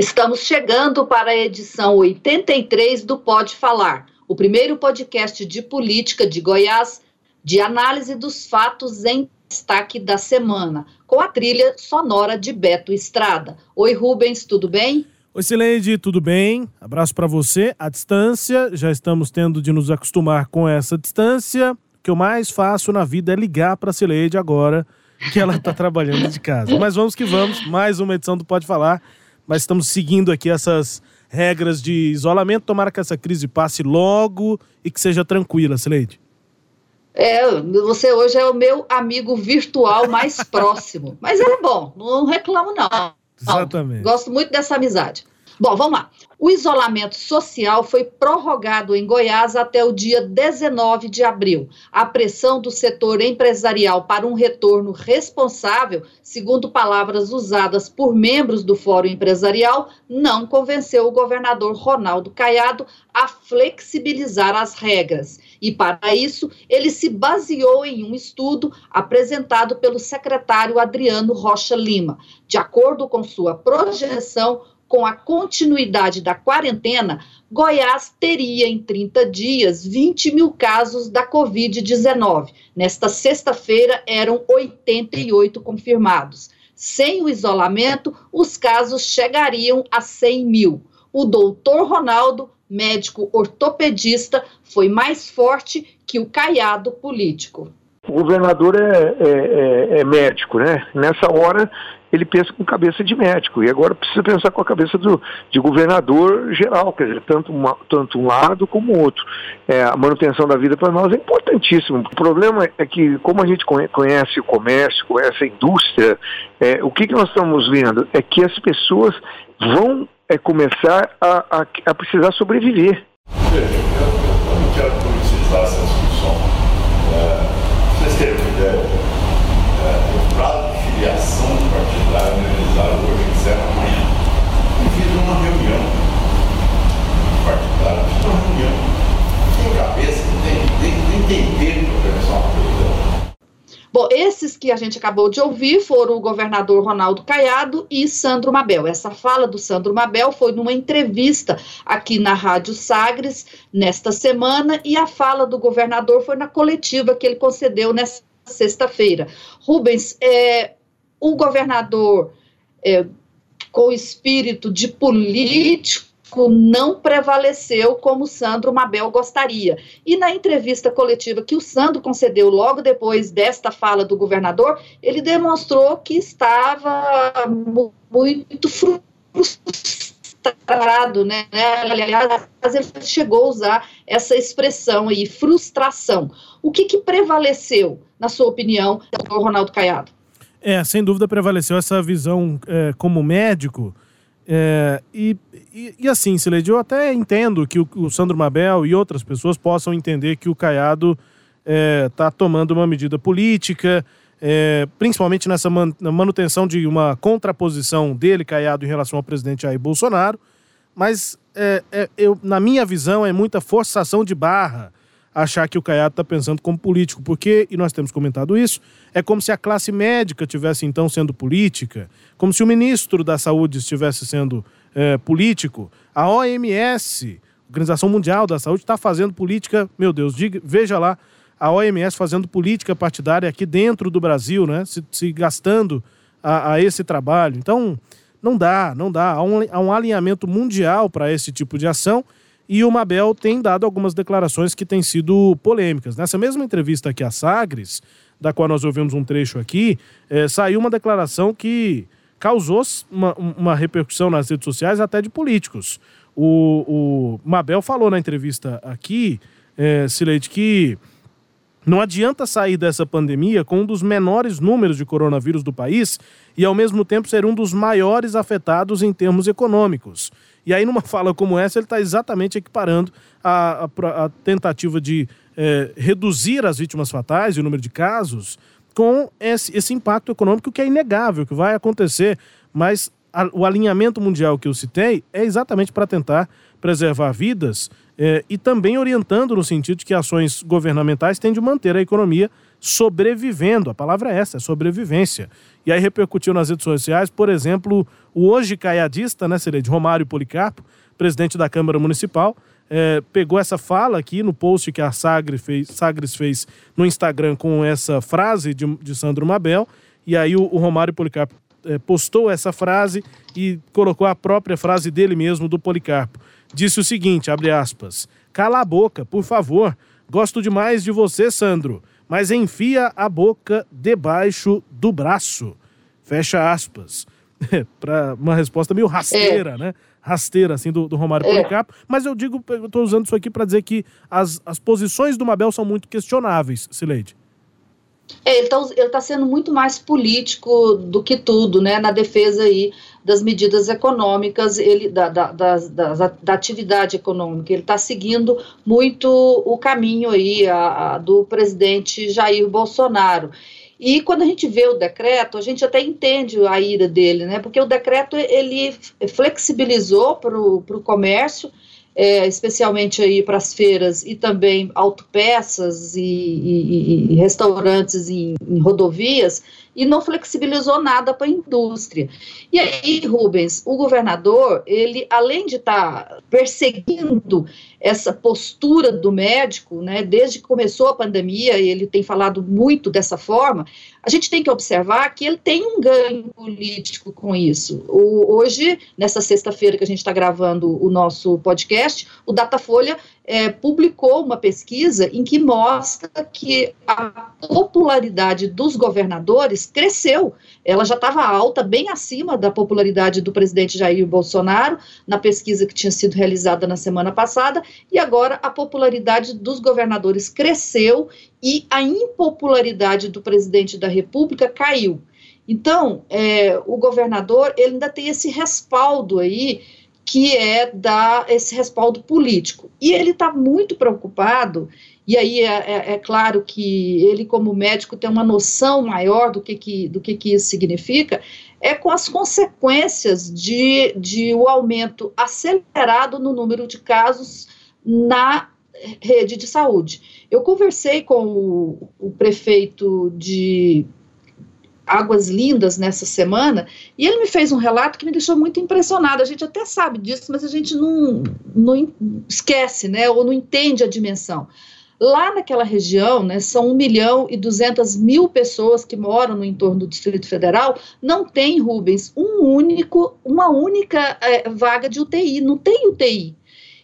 Estamos chegando para a edição 83 do Pode Falar, o primeiro podcast de política de Goiás, de análise dos fatos em destaque da semana, com a trilha sonora de Beto Estrada. Oi, Rubens, tudo bem? Oi, Sileide, tudo bem? Abraço para você à distância. Já estamos tendo de nos acostumar com essa distância. O que eu mais faço na vida é ligar para a agora que ela está trabalhando de casa. Mas vamos que vamos, mais uma edição do Pode Falar. Mas estamos seguindo aqui essas regras de isolamento. Tomara que essa crise passe logo e que seja tranquila, Sileide. É, você hoje é o meu amigo virtual mais próximo. Mas é bom, não reclamo não. Exatamente. Gosto muito dessa amizade. Bom, vamos lá. O isolamento social foi prorrogado em Goiás até o dia 19 de abril. A pressão do setor empresarial para um retorno responsável, segundo palavras usadas por membros do Fórum Empresarial, não convenceu o governador Ronaldo Caiado a flexibilizar as regras. E para isso, ele se baseou em um estudo apresentado pelo secretário Adriano Rocha Lima. De acordo com sua projeção, com a continuidade da quarentena, Goiás teria em 30 dias 20 mil casos da Covid-19. Nesta sexta-feira, eram 88 confirmados. Sem o isolamento, os casos chegariam a 100 mil. O doutor Ronaldo, médico ortopedista, foi mais forte que o caiado político. O governador é, é, é, é médico, né? Nessa hora ele pensa com cabeça de médico, e agora precisa pensar com a cabeça do, de governador geral, quer dizer, tanto, uma, tanto um lado como o outro. É, a manutenção da vida para nós é importantíssimo. O problema é que, como a gente conhece o comércio, conhece a indústria, é, o que, que nós estamos vendo é que as pessoas vão é, começar a, a, a precisar sobreviver. Eu não quero discussão. É, vocês terem uma ideia, é, o prazo de filiação partidária organizada hoje encerra amanhã. Eu fiz uma reunião partidária, fiz uma reunião. Tem cabeça, tem, tem, tem entender para organizar uma coisa. Bom, esses que a gente acabou de ouvir foram o governador Ronaldo Caiado e Sandro Mabel. Essa fala do Sandro Mabel foi numa entrevista aqui na Rádio Sagres nesta semana e a fala do governador foi na coletiva que ele concedeu nesta sexta-feira. Rubens, é, o governador, é, com espírito de político, não prevaleceu como Sandro Mabel gostaria. E na entrevista coletiva que o Sandro concedeu logo depois desta fala do governador, ele demonstrou que estava muito frustrado, né? Aliás, ele chegou a usar essa expressão aí, frustração. O que, que prevaleceu, na sua opinião, do Ronaldo Caiado? É, sem dúvida prevaleceu essa visão é, como médico. É, e, e, e, assim, Sileide, eu até entendo que o, o, Sandro Mabel e outras pessoas possam entender que o Caiado está é, tomando uma medida política, é, principalmente nessa man, manutenção de uma contraposição dele, Caiado, em relação ao presidente Jair Bolsonaro. Mas, é, é, eu, na minha visão, é muita forçação de barra achar que o Caiado está pensando como político, porque, e nós temos comentado isso, é como se a classe médica tivesse então sendo política, como se o ministro da Saúde estivesse sendo é, político. A OMS, Organização Mundial da Saúde, está fazendo política, meu Deus, diga, veja lá, a OMS fazendo política partidária aqui dentro do Brasil, né, se, se gastando a, a, esse trabalho. Então, não dá, não dá. Há um, há um alinhamento mundial para esse tipo de ação e o Mabel tem dado algumas declarações que têm sido polêmicas. Nessa mesma entrevista aqui a Sagres, da qual nós ouvimos um trecho aqui, é, saiu uma declaração que causou uma, uma, repercussão nas redes sociais até de políticos. O, o Mabel falou na entrevista aqui, é, Sileide, que Não adianta sair dessa pandemia com um dos menores números de coronavírus do país e, ao mesmo tempo, ser um dos maiores afetados em termos econômicos. E aí, numa fala como essa, ele está exatamente equiparando a, a, a tentativa de é, reduzir as vítimas fatais e o número de casos com esse, esse impacto econômico que é inegável, que vai acontecer. Mas a, o alinhamento mundial que eu citei é exatamente para tentar preservar vidas é, e também orientando no sentido de que ações governamentais têm de manter a economia sobrevivendo. A palavra é essa, é sobrevivência. E aí repercutiu nas redes sociais, por exemplo, o hoje caiadista, né, seria de Romário Policarpo, presidente da Câmara Municipal, é, pegou essa fala aqui no post que a Sagres fez, Sagres fez no Instagram com essa frase de, de Sandro Mabel, e aí o, o Romário Policarpo é, postou essa frase e colocou a própria frase dele mesmo, do Policarpo. Disse o seguinte, abre aspas, cala a boca, por favor, gosto demais de você, Sandro, mas enfia a boca debaixo do braço. Fecha aspas. para uma resposta meio rasteira, é. né? Rasteira, assim, do, do Romário é. Policarpo. Mas eu digo, eu tô usando isso aqui para dizer que as, as posições do Mabel são muito questionáveis, Sileide. É, ele está tá sendo muito mais político do que tudo, né, na defesa aí das medidas econômicas, ele, da, da, da, da, da atividade econômica. Ele está seguindo muito o caminho aí a, a, do presidente Jair Bolsonaro. E quando a gente vê o decreto, a gente até entende a ira dele, né? Porque o decreto ele flexibilizou para o comércio, é, especialmente aí para as feiras e também autopeças e, e, e restaurantes em, em, rodovias e não flexibilizou nada para a indústria. E aí, Rubens, o governador, ele além de estar tá perseguindo essa postura do médico, né, desde que começou a pandemia, ele tem falado muito dessa forma, a gente tem que observar que ele tem um ganho político com isso. O, hoje, nessa sexta-feira que a gente está gravando o nosso podcast, o Datafolha é, publicou uma pesquisa em que mostra que a popularidade dos governadores cresceu. Ela já estava alta, bem acima da popularidade do presidente Jair Bolsonaro, na pesquisa que tinha sido realizada na semana passada, e agora a popularidade dos governadores cresceu e a impopularidade do presidente da República caiu. Então, é, o governador ele ainda tem esse respaldo aí que é dar esse respaldo político. E ele está muito preocupado, e aí é, é, é, claro que ele, como médico, tem uma noção maior do que, que, do que, que isso significa, é com as consequências de, de o aumento acelerado no número de casos na rede de saúde. Eu conversei com o, o prefeito de Águas Lindas nessa semana, e ele me fez um relato que me deixou muito impressionado. A gente até sabe disso, mas a gente não, não esquece, né, ou não entende a dimensão. Lá naquela região, né, são 1 milhão e 200 mil pessoas que moram no entorno do Distrito Federal, não tem, Rubens, um único, uma única é, vaga de UTI, não tem UTI.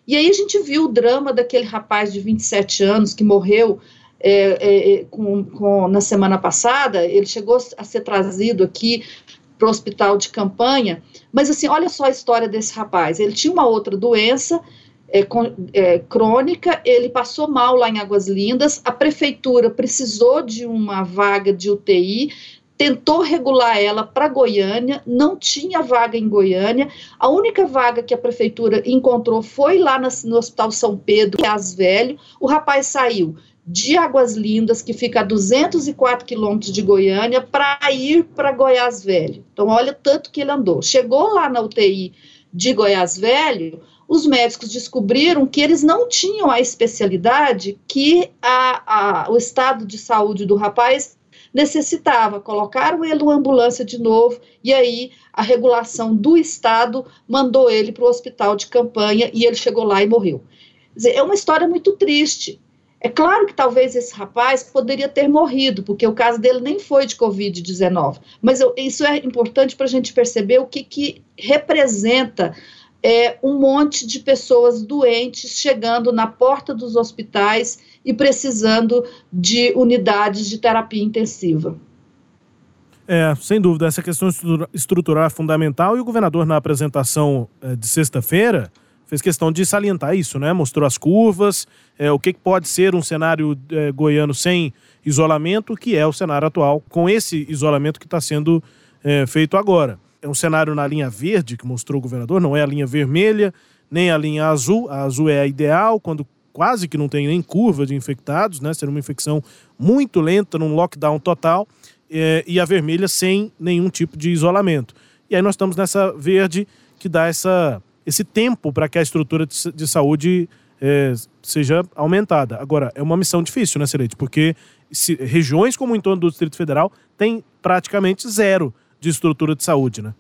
E aí a gente viu o drama daquele rapaz de 27 anos que morreu é, é, é, com, com, na semana passada, ele chegou a ser trazido aqui para o hospital de campanha, mas assim, olha só a história desse rapaz, ele tinha uma outra doença, é, é, crônica, ele passou mal lá em Águas Lindas, a prefeitura precisou de uma vaga de UTI, tentou regular ela para Goiânia, não tinha vaga em Goiânia, a única vaga que a prefeitura encontrou foi lá no, no Hospital São Pedro, que é o rapaz saiu de Águas Lindas, que fica a 204 quilômetros de Goiânia, para ir para Goiás Velho. Então, olha tanto que ele andou. Chegou lá na UTI de Goiás Velho, os médicos descobriram que eles não tinham a especialidade que a, a, o estado de saúde do rapaz necessitava. Colocaram ele numa ambulância de novo, e aí a regulação do estado mandou ele para o hospital de campanha e ele chegou lá e morreu. É uma história muito triste, é claro que talvez esse rapaz poderia ter morrido, porque o caso dele nem foi de Covid-19, mas eu, isso é importante para a gente perceber o que, que representa é, um monte de pessoas doentes chegando na porta dos hospitais e precisando de unidades de terapia intensiva. É, sem dúvida, essa questão estrutural é fundamental e o governador, na apresentação é, de sexta-feira, fez questão de salientar isso, né? Mostrou as curvas, é, o que pode ser um cenário é, goiano sem isolamento, que é o cenário atual, com esse isolamento que está sendo é, feito agora. É um cenário na linha verde, que mostrou o governador, não é a linha vermelha, nem a linha azul. A azul é a ideal, quando quase que não tem nem curva de infectados, né? Ser uma infecção muito lenta, num lockdown total, é, e a vermelha sem nenhum tipo de isolamento. E aí nós estamos nessa verde que dá essa, esse tempo para que a estrutura de, de saúde é, seja aumentada. Agora, é uma missão difícil, né, Celeste? Porque se, regiões como o entorno do Distrito Federal têm praticamente zero de estrutura de saúde, né?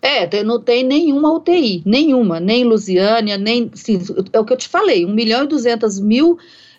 É, não tem nenhuma UTI, nenhuma, nem Lusiânia, nem. Sim, é o que eu te falei, 1 milhão e 200 mil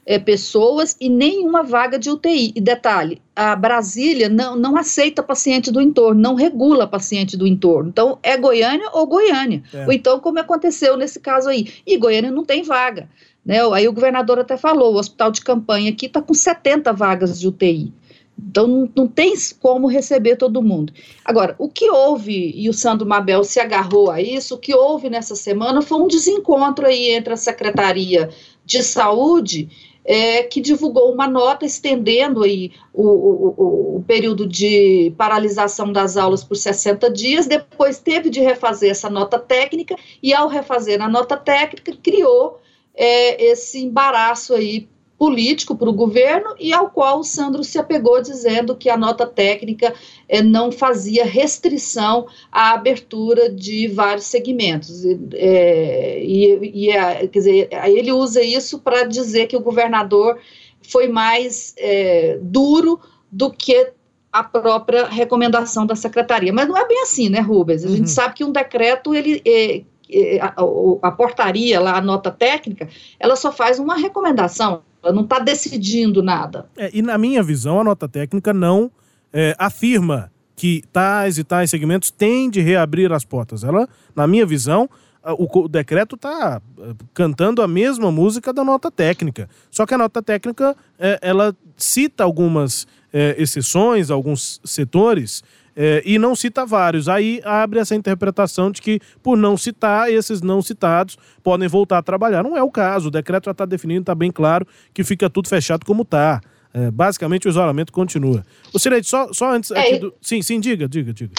é, pessoas e nenhuma vaga de UTI. E detalhe, a Brasília não, não aceita paciente do entorno, não regula paciente do entorno. Então, é Goiânia ou Goiânia. É. Ou então, como aconteceu nesse caso aí. E Goiânia não tem vaga. Né? Aí o governador até falou: o hospital de campanha aqui está com 70 vagas de UTI. Então não, não tem como receber todo mundo. Agora, o que houve, e o Sandro Mabel se agarrou a isso, o que houve nessa semana foi um desencontro aí entre a Secretaria de Saúde, é, que divulgou uma nota estendendo aí o, o, o, período de paralisação das aulas por 60 dias, depois teve de refazer essa nota técnica, e ao refazer a nota técnica, criou é, esse embaraço aí político para o governo e ao qual o Sandro se apegou dizendo que a nota técnica eh, não fazia restrição à abertura de vários segmentos. É, e, e a, quer dizer, ele usa isso para dizer que o governador foi mais é, duro do que a própria recomendação da secretaria. Mas não é bem assim, né, Rubens? A uhum. gente sabe que um decreto, ele, é, a, a, portaria lá, a nota técnica, ela só faz uma recomendação, ela não está decidindo nada. É, e na minha visão, a nota técnica não é, afirma que tais e tais segmentos têm de reabrir as portas. Ela, na minha visão, o, decreto está é, cantando a mesma música da nota técnica. Só que a nota técnica, é, ela cita algumas é, exceções, alguns setores é, e não cita vários. Aí abre essa interpretação de que, por não citar, esses não citados podem voltar a trabalhar. Não é o caso, o decreto já está definindo, está bem claro que fica tudo fechado como está. É, basicamente o isolamento continua. O Sireide, só, só antes. É, do... Sim, sim, diga, diga, diga.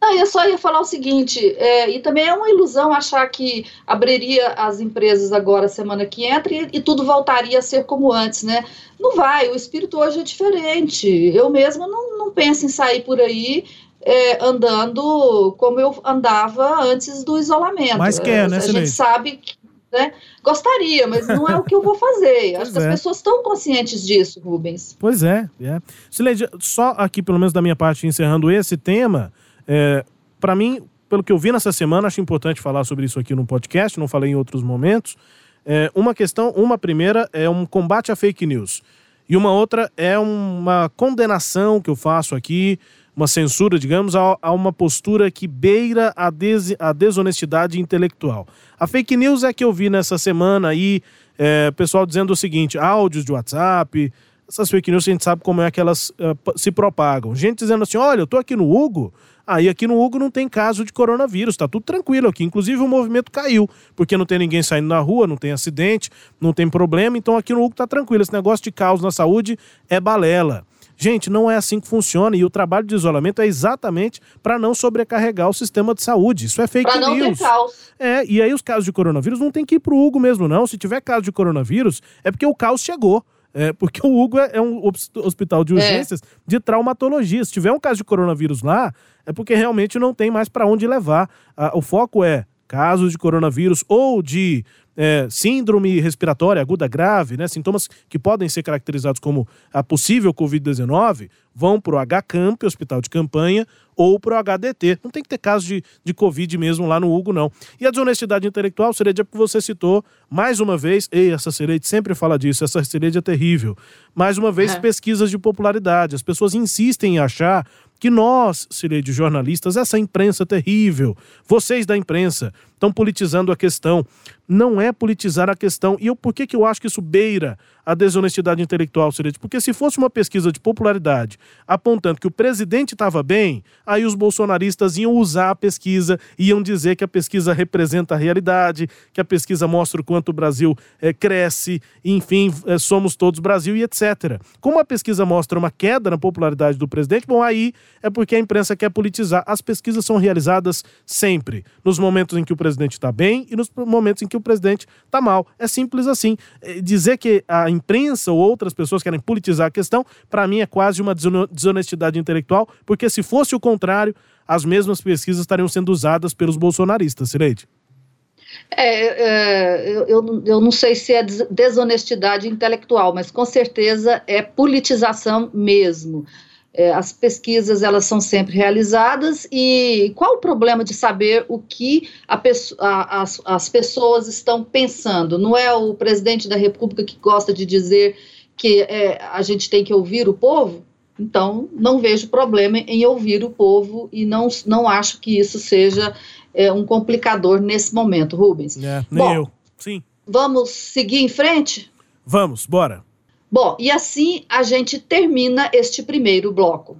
Não, eu só ia falar o seguinte, é, e também é uma ilusão achar que abriria as empresas agora semana que entra e, e, tudo voltaria a ser como antes, né? Não vai, o espírito hoje é diferente. Eu mesma não, não penso em sair por aí é, andando como eu andava antes do isolamento. Mas quer, né, A gente sabe que né? Gostaria, mas não é o que eu vou fazer. Acho que as é. pessoas estão conscientes disso, Rubens. Pois é. é. Sileide, só aqui, pelo menos da minha parte, encerrando esse tema, é, para mim, pelo que eu vi nessa semana, acho importante falar sobre isso aqui no podcast, não falei em outros momentos. É, uma questão, uma primeira é um combate à fake news. E uma outra é uma condenação que eu faço aqui, uma censura, digamos, a, a uma postura que beira a, des, a desonestidade intelectual. A fake news é que eu vi nessa semana aí, é, pessoal dizendo o seguinte: áudios de WhatsApp, essas fake news a gente sabe como é que elas uh, se propagam. Gente dizendo assim: olha, eu tô aqui no Hugo, Aí aqui no Hugo não tem caso de coronavírus, tá tudo tranquilo aqui. Inclusive o movimento caiu, porque não tem ninguém saindo na rua, não tem acidente, não tem problema. Então aqui no Hugo tá tranquilo. Esse negócio de caos na saúde é balela. Gente, não é assim que funciona e o trabalho de isolamento é exatamente para não sobrecarregar o sistema de saúde. Isso é fake pra não news. Ter caos. É, e aí os casos de coronavírus não tem que ir pro Hugo mesmo, não. Se tiver caso de coronavírus, é porque o caos chegou. É, porque o Hugo é, é um hospital de é. urgências é. de traumatologia. Se tiver um caso de coronavírus lá, é porque realmente não tem mais para onde levar. Ah, o foco é casos de coronavírus ou de é, síndrome respiratória aguda grave, né, sintomas que podem ser caracterizados como a possível Covid-19, vão para o HCamp, hospital de campanha, ou para o HDT. Não tem que ter caso de, de Covid mesmo lá no Hugo, não. E a desonestidade intelectual, Seredia, que você citou, mais uma vez, ei, essa Seredia sempre fala disso, essa Seredia é terrível. Mais uma vez, é. pesquisas de popularidade. As pessoas insistem em achar que nós, de jornalistas, essa imprensa terrível, vocês da imprensa, estão politizando a questão. Não é politizar a questão. E eu, por que, que eu acho que isso beira a desonestidade intelectual, Cirete? Porque se fosse uma pesquisa de popularidade apontando que o presidente estava bem, aí os bolsonaristas iam usar a pesquisa, iam dizer que a pesquisa representa a realidade, que a pesquisa mostra o quanto o Brasil é, cresce, enfim, é, somos todos Brasil e etc. Como a pesquisa mostra uma queda na popularidade do presidente, bom, aí é porque a imprensa quer politizar. As pesquisas são realizadas sempre, nos momentos em que o presidente está bem e nos momentos em que o presidente está mal. É simples assim. Dizer que a imprensa ou outras pessoas querem politizar a questão, para mim é quase uma desonestidade intelectual, porque se fosse o contrário, as mesmas pesquisas estariam sendo usadas pelos bolsonaristas, Sileide. É, é eu, eu, não sei se é desonestidade intelectual, mas com certeza é politização mesmo. É, as pesquisas elas são sempre realizadas e qual o problema de saber o que a, a, as, as pessoas estão pensando? Não é o presidente da República que gosta de dizer que é, a gente tem que ouvir o povo? Então, não vejo problema em ouvir o povo e não, não acho que isso seja é, um complicador nesse momento, Rubens. É, nem Bom, eu. Sim. Vamos seguir em frente? Vamos, bora. Bom, e assim a gente termina este primeiro bloco.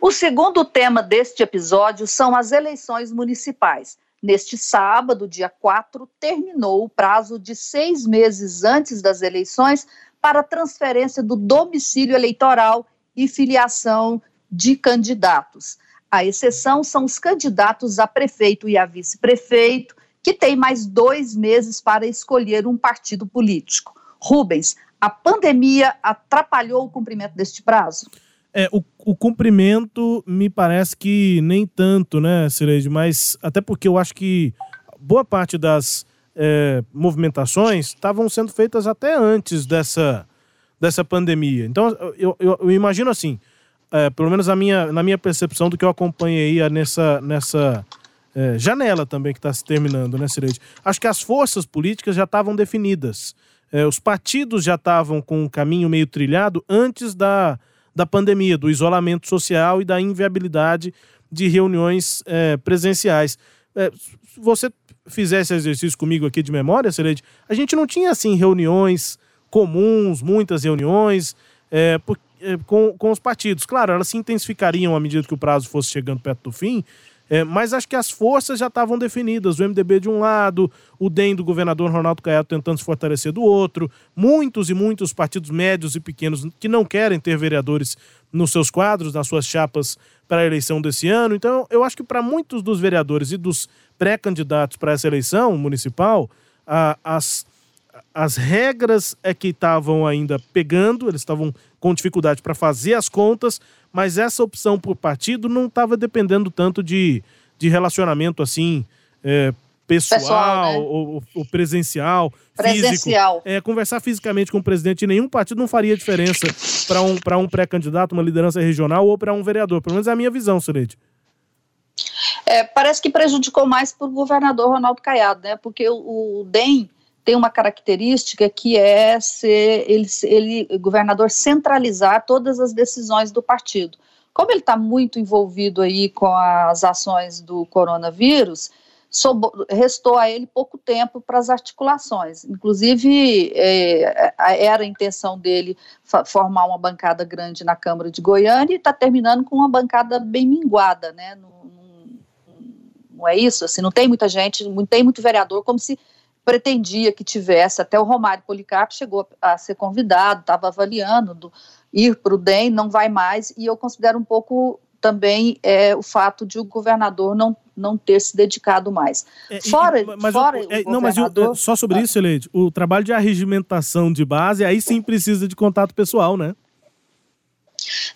O segundo tema deste episódio são as eleições municipais. Neste sábado, dia 4, terminou o prazo de seis meses antes das eleições para transferência do domicílio eleitoral e filiação de candidatos. A exceção são os candidatos a prefeito e a vice-prefeito, que têm mais dois meses para escolher um partido político. Rubens, a pandemia atrapalhou o cumprimento deste prazo? É, o, o cumprimento me parece que nem tanto, né, Cireide? Mas até porque eu acho que boa parte das é, movimentações estavam sendo feitas até antes dessa, dessa pandemia. Então, eu, eu, eu imagino assim, é, pelo menos a minha, na minha percepção do que eu acompanhei nessa, nessa é, janela também que está se terminando, né, Cireide? Acho que as forças políticas já estavam definidas. É, os partidos já estavam com um caminho meio trilhado antes da, da pandemia, do isolamento social e da inviabilidade de reuniões é, presenciais. É, se você fizesse exercício comigo aqui de memória, Cireide, a gente não tinha assim reuniões comuns, muitas reuniões, é, porque é, com, com os partidos. Claro, elas se intensificariam à medida que o prazo fosse chegando perto do fim, é, mas acho que as forças já estavam definidas. O MDB de um lado, o DEM do governador Ronaldo Caiado tentando se fortalecer do outro, muitos e muitos partidos médios e pequenos que não querem ter vereadores nos seus quadros, nas suas chapas para a eleição desse ano. Então, eu acho que para muitos dos vereadores e dos pré-candidatos para essa eleição municipal, a, as as regras é que estavam ainda pegando, eles estavam com dificuldade para fazer as contas, mas essa opção por partido não estava dependendo tanto de, de relacionamento assim. É, pessoal, pessoal né? ou, ou, presencial, presencial. físico. É, conversar fisicamente com o presidente de nenhum partido não faria diferença para um, um pré-candidato, uma liderança regional ou para um vereador. Pelo menos é a minha visão, Silete. É, parece que prejudicou mais para o governador Ronaldo Caiado, né? Porque o, o DEM tem uma característica que é ser ele, ele governador centralizar todas as decisões do partido. Como ele está muito envolvido aí com as ações do coronavírus, restou a ele pouco tempo para as articulações. Inclusive, é, era a intenção dele formar uma bancada grande na Câmara de Goiânia e está terminando com uma bancada bem minguada, né? Não, não, não, é isso? Assim, não tem muita gente, não tem muito vereador, como se pretendia que tivesse, até o Romário Policarpo chegou a ser convidado, estava avaliando do, ir para o DEM, não vai mais, e eu considero um pouco também é, o fato de o governador não, não ter se dedicado mais. É, fora, mas fora é, não, mas o, só sobre isso, Eleide, o trabalho de arregimentação de base, aí sim precisa de contato pessoal, né?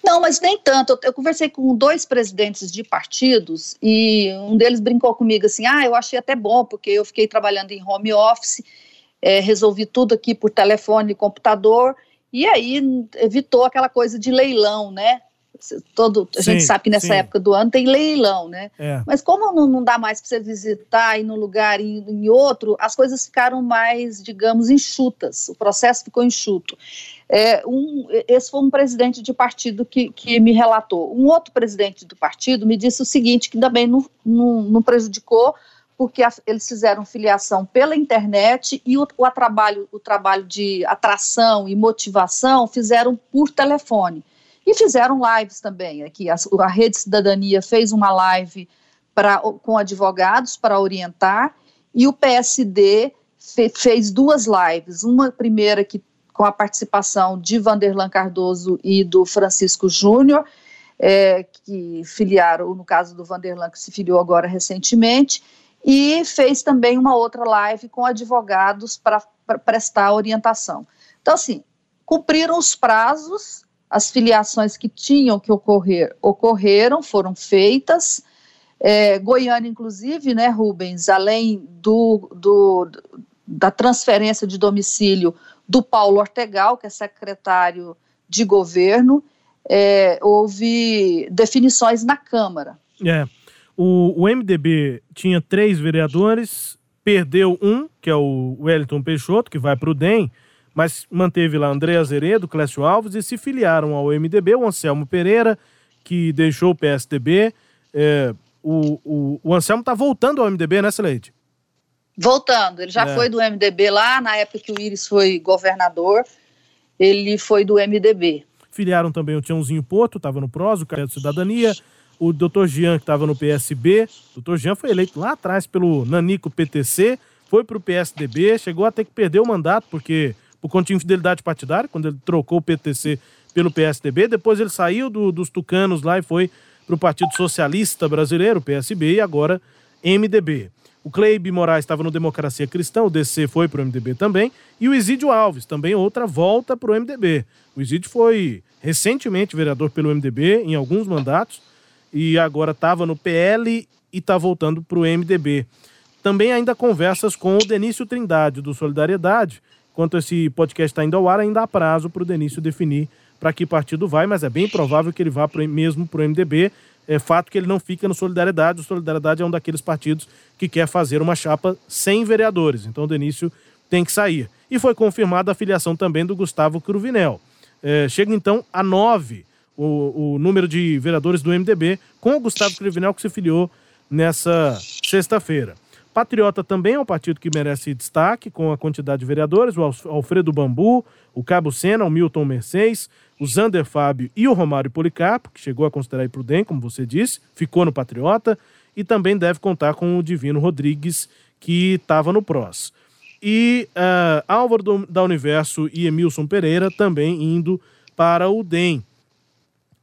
Não, mas nem tanto. Eu conversei com dois presidentes de partidos e um deles brincou comigo assim: ah, eu achei até bom, porque eu fiquei trabalhando em home office, é, resolvi tudo aqui por telefone e computador, e aí evitou aquela coisa de leilão, né? Todo, a sim, gente sabe que nessa sim. época do ano tem leilão, né? É. Mas como não, não dá mais para você visitar ir num lugar e em outro, as coisas ficaram mais, digamos, enxutas. O processo ficou enxuto. É, um, esse foi um presidente de partido que, que me relatou. Um outro presidente do partido me disse o seguinte, que também não, não, não prejudicou, porque a, eles fizeram filiação pela internet e o, o, trabalho, o trabalho de atração e motivação fizeram por telefone. E fizeram lives também. Aqui, a, a Rede Cidadania fez uma live pra, com advogados para orientar, e o PSD fe, fez duas lives. Uma primeira que com a participação de Vanderlan Cardoso e do Francisco Júnior, é, que filiaram, no caso do Vanderlan, que se filiou agora recentemente, e fez também uma outra live com advogados para prestar orientação. Então, assim, cumpriram os prazos, as filiações que tinham que ocorrer ocorreram, foram feitas. É, Goiânia, inclusive, né, Rubens, além do, do, da transferência de domicílio do Paulo Ortegal, que é secretário de governo, é, houve definições na Câmara. É. O, o MDB tinha três vereadores, perdeu um, que é o Wellington Peixoto, que vai para o DEM, mas manteve lá André Azeredo, Clécio Alves e se filiaram ao MDB, o Anselmo Pereira, que deixou o PSDB. É, o, o, o Anselmo está voltando ao MDB, né, Celeste? Voltando, ele já é. foi do MDB lá, na época que o Íris foi governador, ele foi do MDB. Filiaram também o Tiãozinho Porto, estava no PROS, o Carreiro de Cidadania, o Dr. Jean, que estava no PSB. O Dr. Jean foi eleito lá atrás pelo Nanico PTC, foi para o PSDB, chegou até que perder o mandato, porque por conta de infidelidade partidária, quando ele trocou o PTC pelo PSDB. Depois ele saiu do, dos tucanos lá e foi para o Partido Socialista Brasileiro, PSB, e agora MDB. O Cleibe Moraes estava no Democracia Cristã, o DC foi para o MDB também, e o Isídio Alves, também outra volta para o MDB. O Isídio foi recentemente vereador pelo MDB em alguns mandatos, e agora estava no PL e está voltando para o MDB. Também ainda conversas com o Denício Trindade, do Solidariedade. Enquanto esse podcast está indo ao ar, ainda há prazo para o Denício definir para que partido vai, mas é bem provável que ele vá pro, mesmo para o MDB. É fato que ele não fica no Solidariedade. O Solidariedade é um daqueles partidos que quer fazer uma chapa sem vereadores. Então o Denício tem que sair. E foi confirmada a filiação também do Gustavo Cruvinel. É, chega então a nove o, o número de vereadores do MDB, com o Gustavo Crivinel, que se filiou nessa sexta-feira. Patriota também é um partido que merece destaque, com a quantidade de vereadores, o Alfredo Bambu, o Cabo Sena, o Milton Mercedes, o Zander Fábio e o Romário Policarpo, que chegou a considerar ir para o DEM, como você disse, ficou no Patriota, e também deve contar com o Divino Rodrigues, que estava no PROS. E uh, Álvaro do, da Universo e Emilson Pereira também indo para o DEM.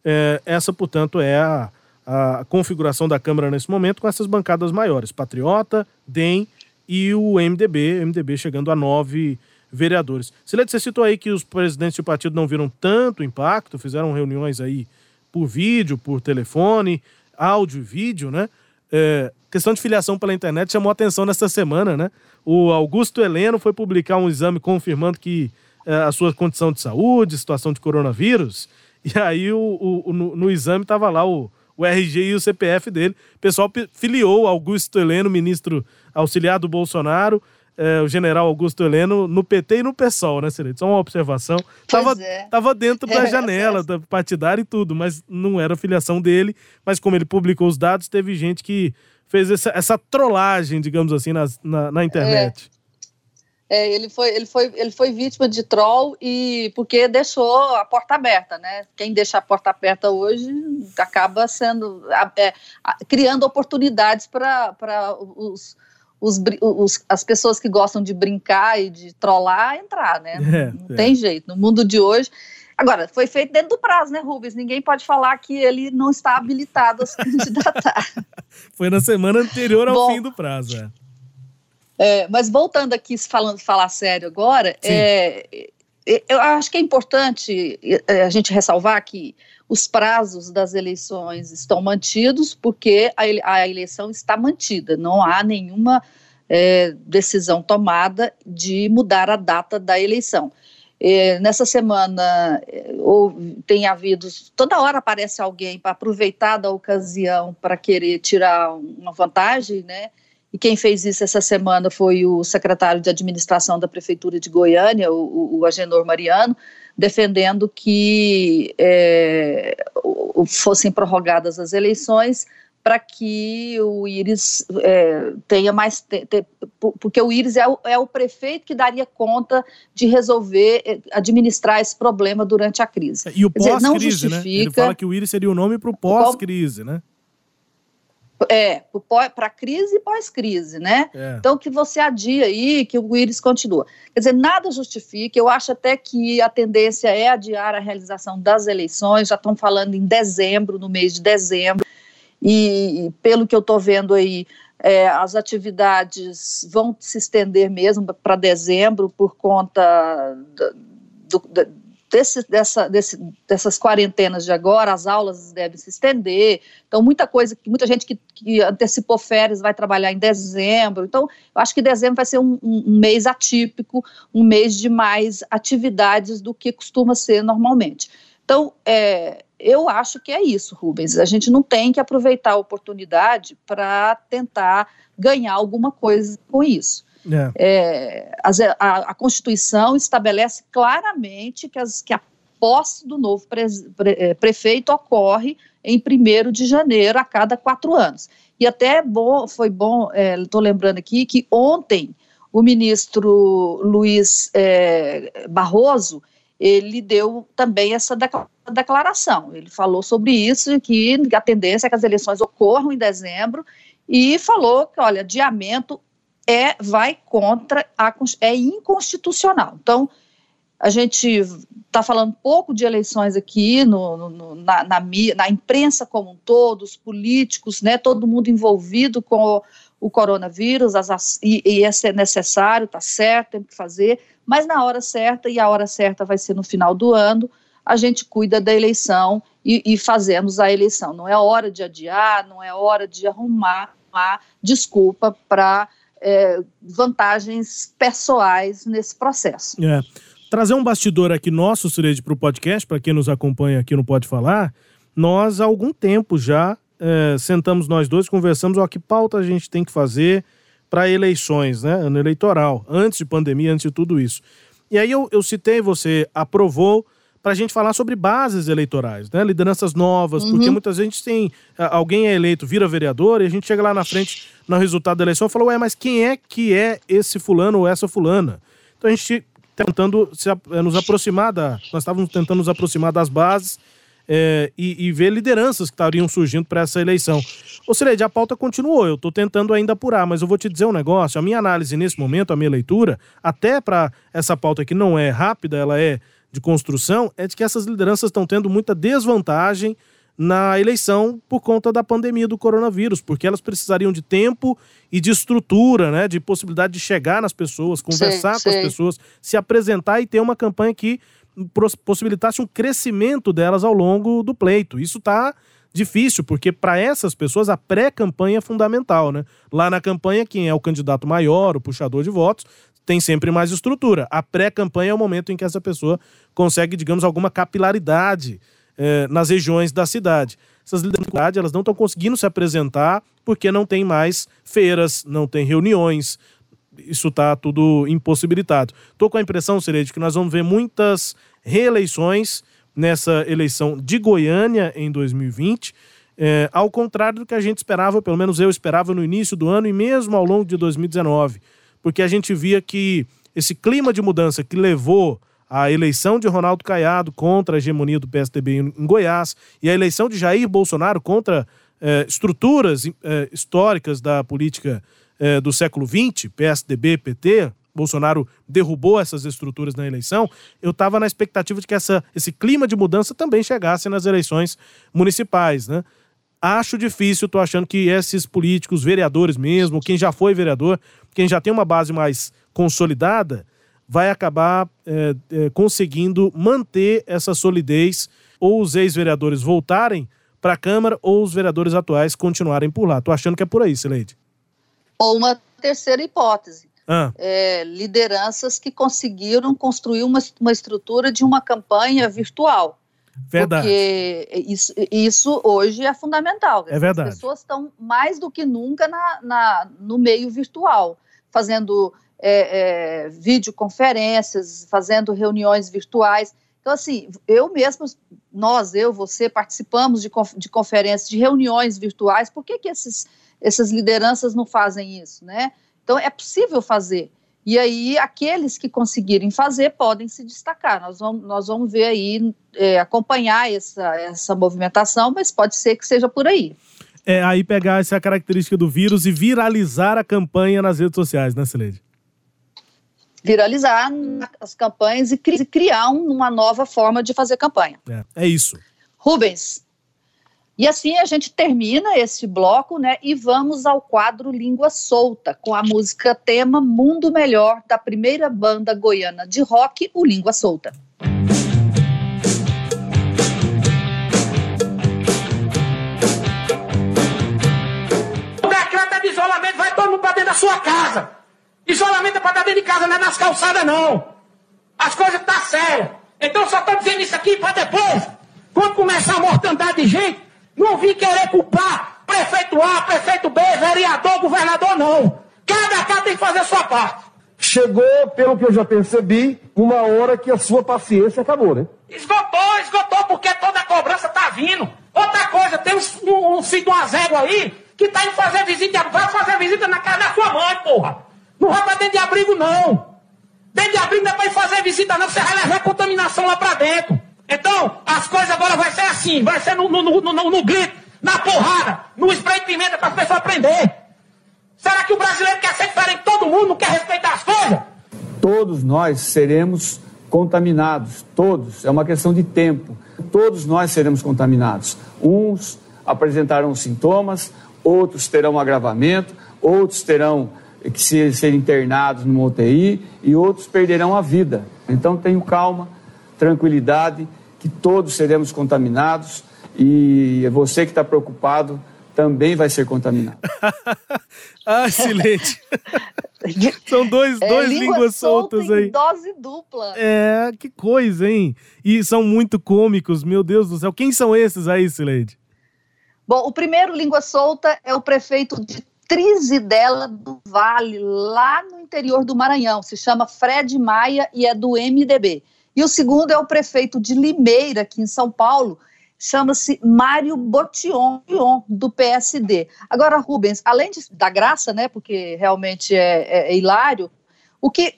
É, essa, portanto, é a, a configuração da Câmara nesse momento com essas bancadas maiores: Patriota, DEM e o MDB, MDB chegando a nove vereadores. Silete, você citou aí que os presidentes do partido não viram tanto impacto, fizeram reuniões aí por vídeo, por telefone, áudio e vídeo, né? É, questão de filiação pela internet chamou atenção nesta semana, né? O Augusto Heleno foi publicar um exame confirmando que é, a sua condição de saúde, situação de coronavírus, e aí o, o, no, no, exame tava lá o, o RG e o CPF dele. O pessoal filiou Augusto Heleno, ministro auxiliar do Bolsonaro, é, o general Augusto Heleno, no PT e no PSOL, né, Celito? Só uma observação. Tava, é. tava dentro da janela da partidária e tudo, mas não era filiação dele. Mas como ele publicou os dados, teve gente que fez essa, essa trollagem, digamos assim, na, na, na internet. É. É, ele, foi, ele, foi, ele foi vítima de troll e porque deixou a porta aberta, né? Quem deixa a porta aberta hoje acaba sendo é, criando oportunidades para os, os, os, as pessoas que gostam de brincar e de trollar entrar, né? É, Não é. tem jeito. No mundo de hoje. Agora, foi feito dentro do prazo, né, Rubens? Ninguém pode falar que ele não está habilitado a se candidatar. foi na semana anterior ao Bom, fim do prazo, é. É, mas voltando aqui, falando falar sério agora, é, eu acho que é importante é, a gente ressalvar que os prazos das eleições estão mantidos, porque a, a eleição está mantida, não há nenhuma é, decisão tomada de mudar a data da eleição. É, nessa semana ou, tem havido, toda hora aparece alguém para aproveitar da ocasião para querer tirar uma vantagem, né? E quem fez isso essa semana foi o secretário de administração da Prefeitura de Goiânia, o, o Agenor Mariano, defendendo que é, fossem prorrogadas as eleições para que o Íris é, tenha mais. Te, te, porque o Íris é o, é o, prefeito que daria conta de resolver, é, administrar esse problema durante a crise. E o pós-crise, né? Ele fala que o Íris seria o nome para o pós-crise, né? É, para crise e pós-crise, né? É. Então, que você adia aí, que o Íris continua. Quer dizer, nada justifica, eu acho até que a tendência é adiar a realização das eleições, já estão falando em dezembro, no mês de dezembro, e pelo que eu estou vendo aí, é, as atividades vão se estender mesmo para dezembro por conta do, do, desse, dessa, desse, dessas quarentenas de agora, as aulas devem se estender, então muita coisa, muita gente que, que antecipou férias vai trabalhar em dezembro, então eu acho que dezembro vai ser um, um, mês atípico, um mês de mais atividades do que costuma ser normalmente. Então, é, eu acho que é isso, Rubens. A gente não tem que aproveitar a oportunidade para tentar ganhar alguma coisa com isso. É. É, a, a, Constituição estabelece claramente que, as, que a posse do novo pre, pre, é, prefeito ocorre em 1 de janeiro a cada quatro anos. E até bom, foi bom, estou é, lembrando aqui, que ontem o ministro Luiz é, Barroso ele deu também essa declaração. Ele falou sobre isso, que a tendência é que as eleições ocorram em dezembro, e falou que, olha, adiamento é vai contra a é inconstitucional. Então, a gente está falando pouco de eleições aqui no, no, na, na, na, imprensa como um todo, os políticos, né, todo mundo envolvido com o, o coronavírus, as, e, e esse é necessário, está certo, tem que fazer, mas na hora certa, e a hora certa vai ser no final do ano, a gente cuida da eleição e, e fazemos a eleição. Não é hora de adiar, não é hora de arrumar uma desculpa para é, vantagens pessoais nesse processo. É. Trazer um bastidor aqui nosso, Sireide, para o podcast, para quem nos acompanha aqui no Pode Falar, nós há algum tempo já é, sentamos nós dois, conversamos, ó, que pauta a gente tem que fazer para eleições, né, ano eleitoral, antes de pandemia, antes de tudo isso. E aí eu, eu citei, você aprovou para a gente falar sobre bases eleitorais, né? Lideranças novas, uhum. porque muitas vezes tem. Alguém é eleito, vira vereador, e a gente chega lá na frente no resultado da eleição e fala, ué, mas quem é que é esse fulano ou essa fulana? Então a gente tá tentando se, eh, nos aproximar da. Nós estávamos tentando nos aproximar das bases é, e, e, ver lideranças que estariam surgindo para essa eleição. Ou seja, a pauta continuou, eu estou tentando ainda apurar, mas eu vou te dizer um negócio: a minha análise nesse momento, a minha leitura, até para essa pauta que não é rápida, ela é de construção é de que essas lideranças estão tendo muita desvantagem na eleição por conta da pandemia do coronavírus, porque elas precisariam de tempo e de estrutura, né, de possibilidade de chegar nas pessoas, conversar sim, com sim. as pessoas, se apresentar e ter uma campanha que possibilitasse um crescimento delas ao longo do pleito. Isso está difícil, porque para essas pessoas a pré-campanha é fundamental, né? Lá na campanha, quem é o candidato maior, o puxador de votos, tem sempre mais estrutura. A pré-campanha é o momento em que essa pessoa consegue, digamos, alguma capilaridade eh, nas regiões da cidade. Essas lideranças elas não estão conseguindo se apresentar porque não tem mais feiras, não tem reuniões, isso está tudo impossibilitado. Estou com a impressão, Serede, que nós vamos ver muitas reeleições nessa eleição de Goiânia em 2020. É, ao contrário do que a gente esperava, pelo menos eu esperava no início do ano e mesmo ao longo de 2019 porque a gente via que esse clima de mudança que levou à eleição de Ronaldo Caiado contra a hegemonia do PSDB em Goiás e a eleição de Jair Bolsonaro contra eh, estruturas eh, históricas da política eh, do século XX, PSDB, PT, Bolsonaro derrubou essas estruturas na eleição, eu estava na expectativa de que essa, esse clima de mudança também chegasse nas eleições municipais, né? Acho difícil, tô achando que esses políticos, vereadores mesmo, quem já foi vereador, quem já tem uma base mais consolidada, vai acabar é, é, conseguindo manter essa solidez, ou os ex-vereadores voltarem para a Câmara, ou os vereadores atuais continuarem por lá. Tô achando que é por aí, Sileide. Ou uma terceira hipótese. ah. é, lideranças que conseguiram construir uma, uma estrutura de uma campanha virtual. Verdade. Porque isso, isso hoje é fundamental. É verdade. As pessoas estão mais do que nunca na, na no meio virtual, fazendo é, é, videoconferências, fazendo reuniões virtuais. Então, assim, eu mesmo, nós, eu, você, participamos de, de conferências, de reuniões virtuais. Por que, que esses, essas lideranças não fazem isso, né? Então, é possível fazer. E aí, aqueles que conseguirem fazer podem se destacar. Nós vamos, nós vamos ver aí, é, acompanhar essa, essa movimentação, mas pode ser que seja por aí. É, aí pegar essa característica do vírus e viralizar a campanha nas redes sociais, né, Celede? Viralizar as campanhas e criar uma nova forma de fazer campanha. É, é isso. Rubens, e assim a gente termina esse bloco, né? E vamos ao quadro Língua Solta, com a música tema Mundo Melhor, da primeira banda goiana de rock, o Língua Solta. O decreto de isolamento vai todo mundo para dentro da sua casa. Isolamento é para estar dentro de casa, não é nas calçadas, não. As coisas tá sérias. Então só estou dizendo isso aqui para depois, quando começar a mortandade de gente, não vim querer culpar prefeito A, prefeito B, vereador, governador, não. Cada cara tem que fazer a sua parte. Chegou, pelo que eu já percebi, uma hora que a sua paciência acabou, né? Esgotou, esgotou, porque toda a cobrança tá vindo. Outra coisa, tem um, um, um filho de uma zégua aí que tá indo fazer visita, vai fazer visita na casa da sua mãe, porra. Não vai pra dentro de abrigo, não. Dentro de abrigo não é pra ir fazer visita, não, você vai levar contaminação lá pra dentro. Então, as coisas agora vai ser assim, vai ser no, no, no, no, no grito, na porrada, no spray de pimenta para as pessoas aprender. Será que o brasileiro quer ser diferente de todo mundo, não quer respeitar as coisas? Todos nós seremos contaminados, todos, é uma questão de tempo. Todos nós seremos contaminados. Uns apresentarão sintomas, outros terão agravamento, outros terão que ser internados no UTI e outros perderão a vida. Então tenham calma, tranquilidade que todos seremos contaminados e você que está preocupado também vai ser contaminado. ah, silente. São dois, é, dois língua línguas soltas aí. dose dupla. É, que coisa, hein? E são muito cômicos, meu Deus do céu. Quem são esses aí, Sileide? Bom, o primeiro língua solta é o prefeito de Trizidela do Vale, lá no interior do Maranhão. Se chama Fred Maia e é do MDB. E o segundo é o prefeito de Limeira, aqui em São Paulo, chama-se Mário Botion, do PSD. Agora, Rubens, além de, da graça, né, porque realmente é, é, é hilário, o que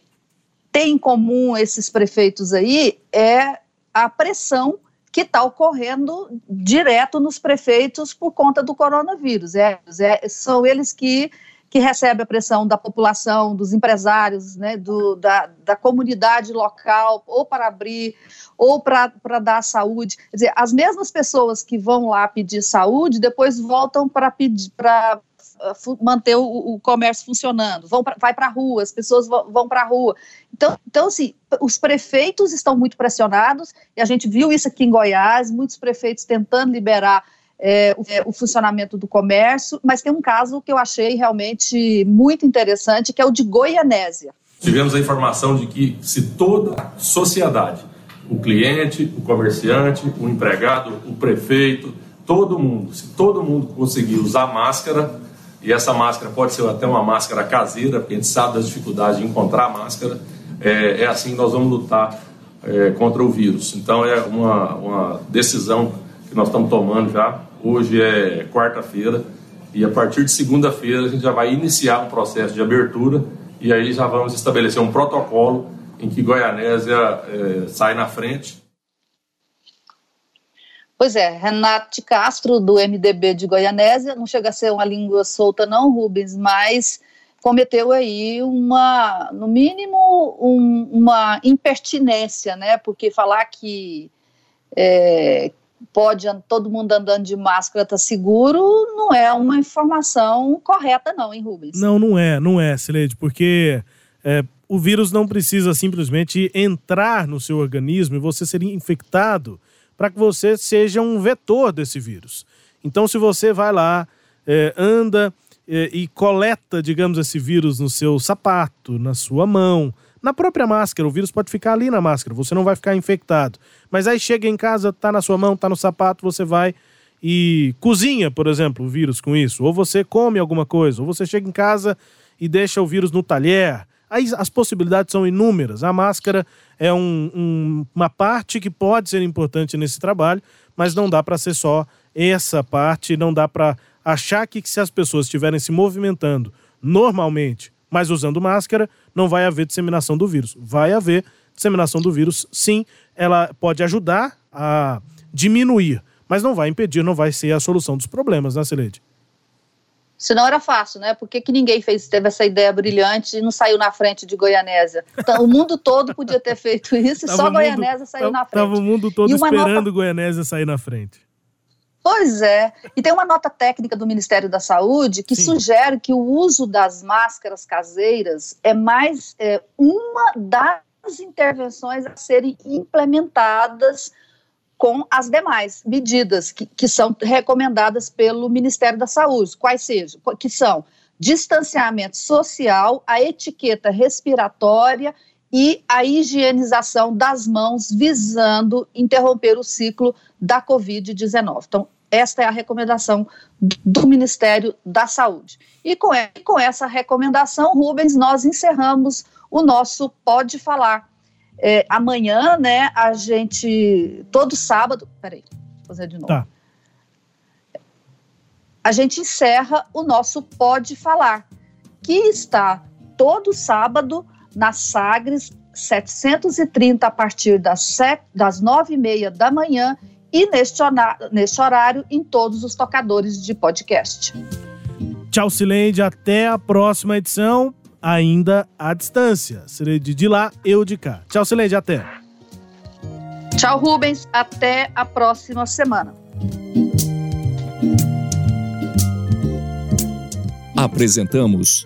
tem em comum esses prefeitos aí é a pressão que está ocorrendo direto nos prefeitos por conta do coronavírus. É, é, são eles que que recebe a pressão da população, dos empresários, né, do, da, da comunidade local, ou para abrir, ou para dar saúde. Quer dizer, as mesmas pessoas que vão lá pedir saúde, depois voltam para pedir para uh, manter o, o, comércio funcionando, vão pra, vai para a rua, as pessoas vão, vão para a rua. Então, então, assim, os prefeitos estão muito pressionados, e a gente viu isso aqui em Goiás, muitos prefeitos tentando liberar é, o, é, o, funcionamento do comércio, mas tem um caso que eu achei realmente muito interessante, que é o de Goianésia. Tivemos a informação de que se toda a sociedade, o cliente, o comerciante, o empregado, o prefeito, todo mundo, se todo mundo conseguir usar máscara, e essa máscara pode ser até uma máscara caseira, porque a gente sabe das dificuldades de encontrar máscara, é, é assim que nós vamos lutar é, contra o vírus. Então é uma, uma decisão que nós estamos tomando já Hoje é quarta-feira e a partir de segunda-feira a gente já vai iniciar um processo de abertura e aí já vamos estabelecer um protocolo em que Goianésia é, sai na frente. Pois é, Renato Castro, do MDB de Goianésia, não chega a ser uma língua solta não, Rubens, mas cometeu aí uma, no mínimo, um, uma impertinência, né, porque falar que, é, pode todo mundo andando de máscara tá seguro, não é uma informação correta não, hein, Rubens? Não, não é, não é, Sileide, porque é, o vírus não precisa simplesmente entrar no seu organismo e você ser infectado para que você seja um vetor desse vírus. Então, se você vai lá, é, anda e, e coleta, digamos, esse vírus no seu sapato, na sua mão, na própria máscara. O vírus pode ficar ali na máscara, você não vai ficar infectado. Mas aí chega em casa, tá na sua mão, tá no sapato, você vai e cozinha, por exemplo, o vírus com isso. Ou você come alguma coisa, ou você chega em casa e deixa o vírus no talher. Aí as possibilidades são inúmeras. A máscara é um, um, uma parte que pode ser importante nesse trabalho, mas não dá para ser só essa parte, não dá para achar que se as pessoas estiverem se movimentando normalmente, mas usando máscara, não vai haver disseminação do vírus. Vai haver disseminação do vírus, sim, ela pode ajudar a diminuir, mas não vai impedir, não vai ser a solução dos problemas, né, Celede? Senão era fácil, né? Por que, que ninguém fez, teve essa ideia brilhante e não saiu na frente de Goianésia? Então, o mundo todo podia ter feito isso e só Goianésia saiu na frente. Tava o mundo todo esperando nota... Goianésia sair na frente. Pois é. E tem uma nota técnica do Ministério da Saúde que Sim. sugere que o uso das máscaras caseiras é mais é, uma das intervenções a serem implementadas com as demais medidas que, que são recomendadas pelo Ministério da Saúde, quais sejam, que são distanciamento social, a etiqueta respiratória e a higienização das mãos, visando interromper o ciclo da Covid-19. Então, esta é a recomendação do Ministério da Saúde. E com, essa recomendação, Rubens, nós encerramos o nosso Pode Falar. É, amanhã, né, a gente, todo sábado, peraí, vou fazer de novo. Tá. A gente encerra o nosso Pode Falar, que está todo sábado na Sagres 730 a partir das, sete, das nove e meia da manhã e neste, neste horário em todos os tocadores de podcast. Tchau, Silende. Até a próxima edição, ainda à distância. Serei de lá, eu de cá. Tchau, Silende. Até. Tchau, Rubens. Até a próxima semana. Apresentamos